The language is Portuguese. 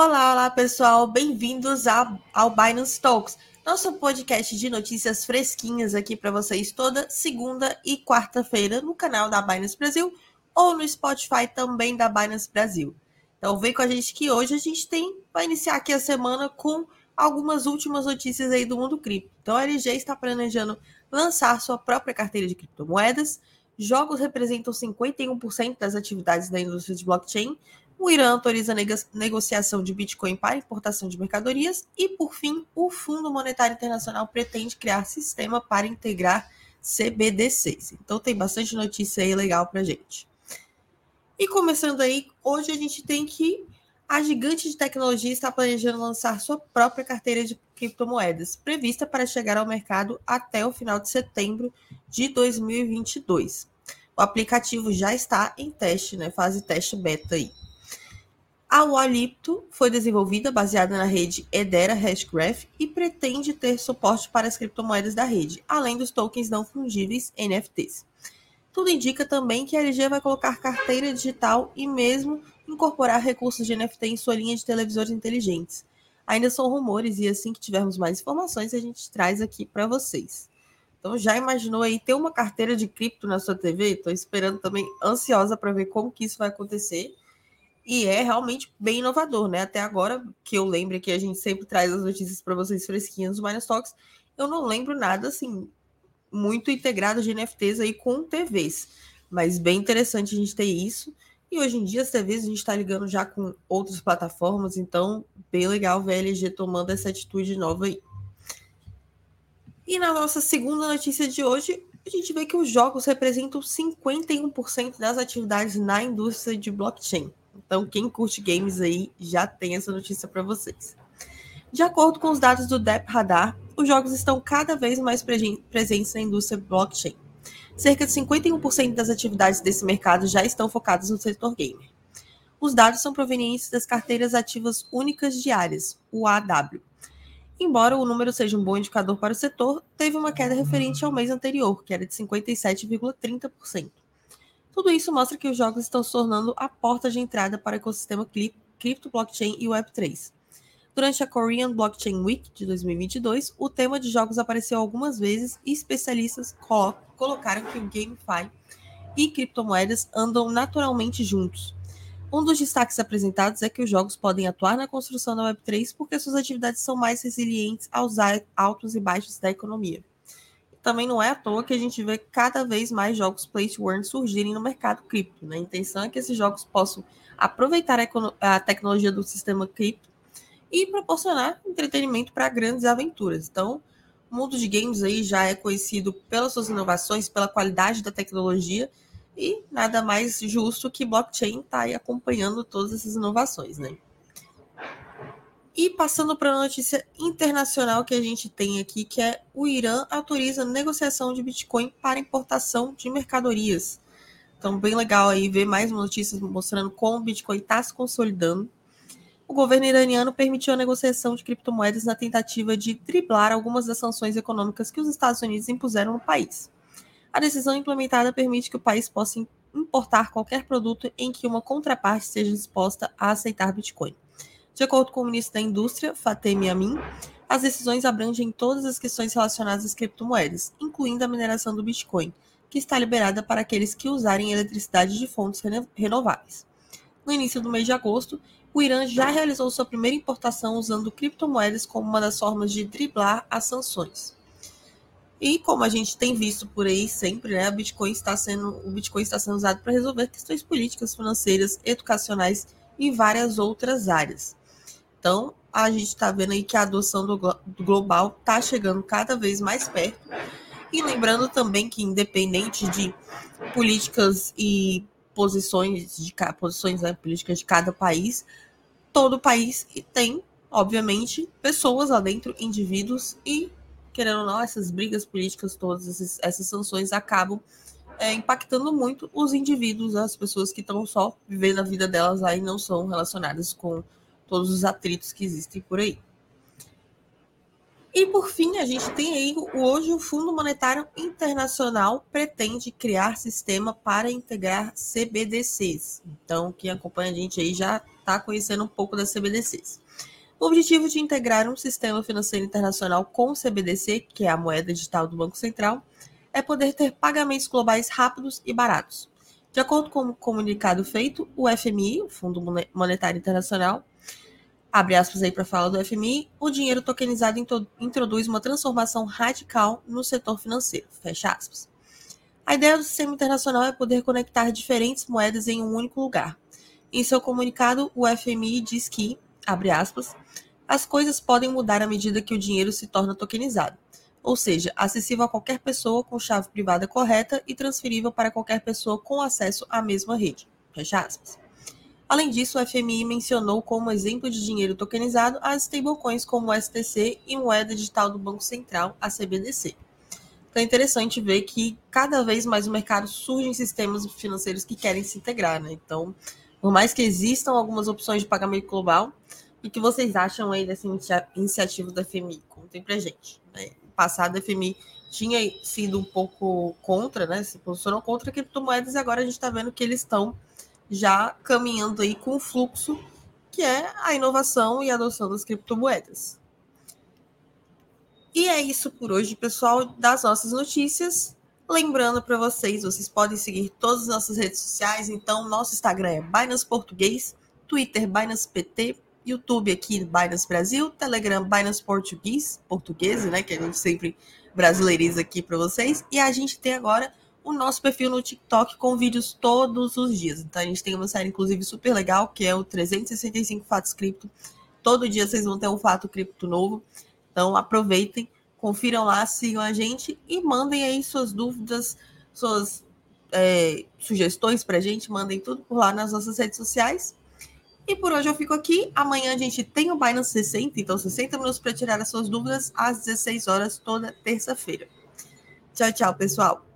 Olá, olá pessoal, bem-vindos ao, ao Binance Talks, nosso podcast de notícias fresquinhas aqui para vocês toda segunda e quarta-feira no canal da Binance Brasil ou no Spotify também da Binance Brasil. Então vem com a gente que hoje a gente tem, vai iniciar aqui a semana com algumas últimas notícias aí do mundo cripto. Então a LG está planejando lançar sua própria carteira de criptomoedas, jogos representam 51% das atividades da indústria de blockchain, o Irã autoriza a negociação de Bitcoin para importação de mercadorias e, por fim, o Fundo Monetário Internacional pretende criar sistema para integrar CBDCs. Então tem bastante notícia aí legal para gente. E começando aí, hoje a gente tem que a gigante de tecnologia está planejando lançar sua própria carteira de criptomoedas, prevista para chegar ao mercado até o final de setembro de 2022. O aplicativo já está em teste, né, fase teste beta aí. A Walipto foi desenvolvida baseada na rede Edera Hashgraph e pretende ter suporte para as criptomoedas da rede, além dos tokens não fungíveis NFTs. Tudo indica também que a LG vai colocar carteira digital e mesmo incorporar recursos de NFT em sua linha de televisores inteligentes. Ainda são rumores e assim que tivermos mais informações a gente traz aqui para vocês. Então já imaginou aí ter uma carteira de cripto na sua TV? Estou esperando também ansiosa para ver como que isso vai acontecer e é realmente bem inovador, né? Até agora, que eu lembro que a gente sempre traz as notícias para vocês fresquinhas do Minus Talks, eu não lembro nada assim muito integrado de NFTs aí com TVs. Mas bem interessante a gente ter isso. E hoje em dia as TVs a gente está ligando já com outras plataformas, então bem legal ver a LG tomando essa atitude nova aí. E na nossa segunda notícia de hoje, a gente vê que os jogos representam 51% das atividades na indústria de blockchain. Então, quem curte games aí já tem essa notícia para vocês. De acordo com os dados do Dep Radar, os jogos estão cada vez mais presentes na indústria blockchain. Cerca de 51% das atividades desse mercado já estão focadas no setor gamer. Os dados são provenientes das carteiras ativas únicas diárias, o AW. Embora o número seja um bom indicador para o setor, teve uma queda referente ao mês anterior, que era de 57,30%. Tudo isso mostra que os jogos estão se tornando a porta de entrada para o ecossistema cripto, blockchain e Web3. Durante a Korean Blockchain Week de 2022, o tema de jogos apareceu algumas vezes e especialistas colocaram que o GameFi e criptomoedas andam naturalmente juntos. Um dos destaques apresentados é que os jogos podem atuar na construção da Web3 porque suas atividades são mais resilientes aos altos e baixos da economia também não é à toa que a gente vê cada vez mais jogos play to earn surgirem no mercado cripto. Né? A intenção é que esses jogos possam aproveitar a, a tecnologia do sistema cripto e proporcionar entretenimento para grandes aventuras. Então, o mundo de games aí já é conhecido pelas suas inovações, pela qualidade da tecnologia e nada mais justo que blockchain está aí acompanhando todas essas inovações, né? E passando para a notícia internacional que a gente tem aqui, que é o Irã autoriza negociação de Bitcoin para importação de mercadorias. Então, bem legal aí ver mais notícias mostrando como o Bitcoin está se consolidando. O governo iraniano permitiu a negociação de criptomoedas na tentativa de driblar algumas das sanções econômicas que os Estados Unidos impuseram no país. A decisão implementada permite que o país possa importar qualquer produto em que uma contraparte esteja disposta a aceitar Bitcoin. De acordo com o ministro da Indústria, Fatemi Amin, as decisões abrangem todas as questões relacionadas às criptomoedas, incluindo a mineração do Bitcoin, que está liberada para aqueles que usarem eletricidade de fontes renováveis. No início do mês de agosto, o Irã já realizou sua primeira importação usando criptomoedas como uma das formas de driblar as sanções. E como a gente tem visto por aí sempre, né, Bitcoin está sendo, o Bitcoin está sendo usado para resolver questões políticas, financeiras, educacionais e várias outras áreas. Então, a gente está vendo aí que a adoção do, do global está chegando cada vez mais perto. E lembrando também que, independente de políticas e posições de posições né, políticas de cada país, todo país tem, obviamente, pessoas lá dentro, indivíduos, e, querendo ou não, essas brigas políticas todas, esses, essas sanções acabam é, impactando muito os indivíduos, as pessoas que estão só vivendo a vida delas lá e não são relacionadas com todos os atritos que existem por aí. E por fim, a gente tem aí hoje o Fundo Monetário Internacional pretende criar sistema para integrar CBDCs. Então, quem acompanha a gente aí já está conhecendo um pouco das CBDCs. O objetivo de integrar um sistema financeiro internacional com o CBDC, que é a moeda digital do Banco Central, é poder ter pagamentos globais rápidos e baratos. De acordo com o comunicado feito, o FMI, o Fundo Monetário Internacional, abre aspas aí para falar do FMI, o dinheiro tokenizado introduz uma transformação radical no setor financeiro, fecha aspas. A ideia do sistema internacional é poder conectar diferentes moedas em um único lugar. Em seu comunicado, o FMI diz que, abre aspas, as coisas podem mudar à medida que o dinheiro se torna tokenizado, ou seja, acessível a qualquer pessoa com chave privada correta e transferível para qualquer pessoa com acesso à mesma rede. Fecha aspas. Além disso, o FMI mencionou como exemplo de dinheiro tokenizado as stablecoins como o STC e moeda digital do Banco Central, a CBDC. Então é interessante ver que cada vez mais no mercado surgem sistemas financeiros que querem se integrar, né? Então, por mais que existam algumas opções de pagamento global, o que vocês acham aí dessa iniciativa do FMI? Contem pra gente. Né? Passado, o FMI tinha sido um pouco contra, né? Se posicionou contra criptomoedas e agora a gente está vendo que eles estão já caminhando aí com o fluxo que é a inovação e a adoção das criptomoedas. E é isso por hoje, pessoal, das nossas notícias. Lembrando para vocês, vocês podem seguir todas as nossas redes sociais. Então, nosso Instagram é Binance Português, Twitter Binance PT, YouTube aqui Binance Brasil, Telegram Binance Português, português, né, que a gente sempre brasileiriza aqui para vocês. E a gente tem agora o nosso perfil no TikTok com vídeos todos os dias. Então a gente tem uma série, inclusive, super legal, que é o 365 Fatos Cripto. Todo dia vocês vão ter um fato cripto novo. Então aproveitem, confiram lá, sigam a gente e mandem aí suas dúvidas, suas é, sugestões pra gente, mandem tudo por lá nas nossas redes sociais. E por hoje eu fico aqui. Amanhã a gente tem o Binance 60, então 60 minutos para tirar as suas dúvidas às 16 horas toda terça-feira. Tchau, tchau, pessoal.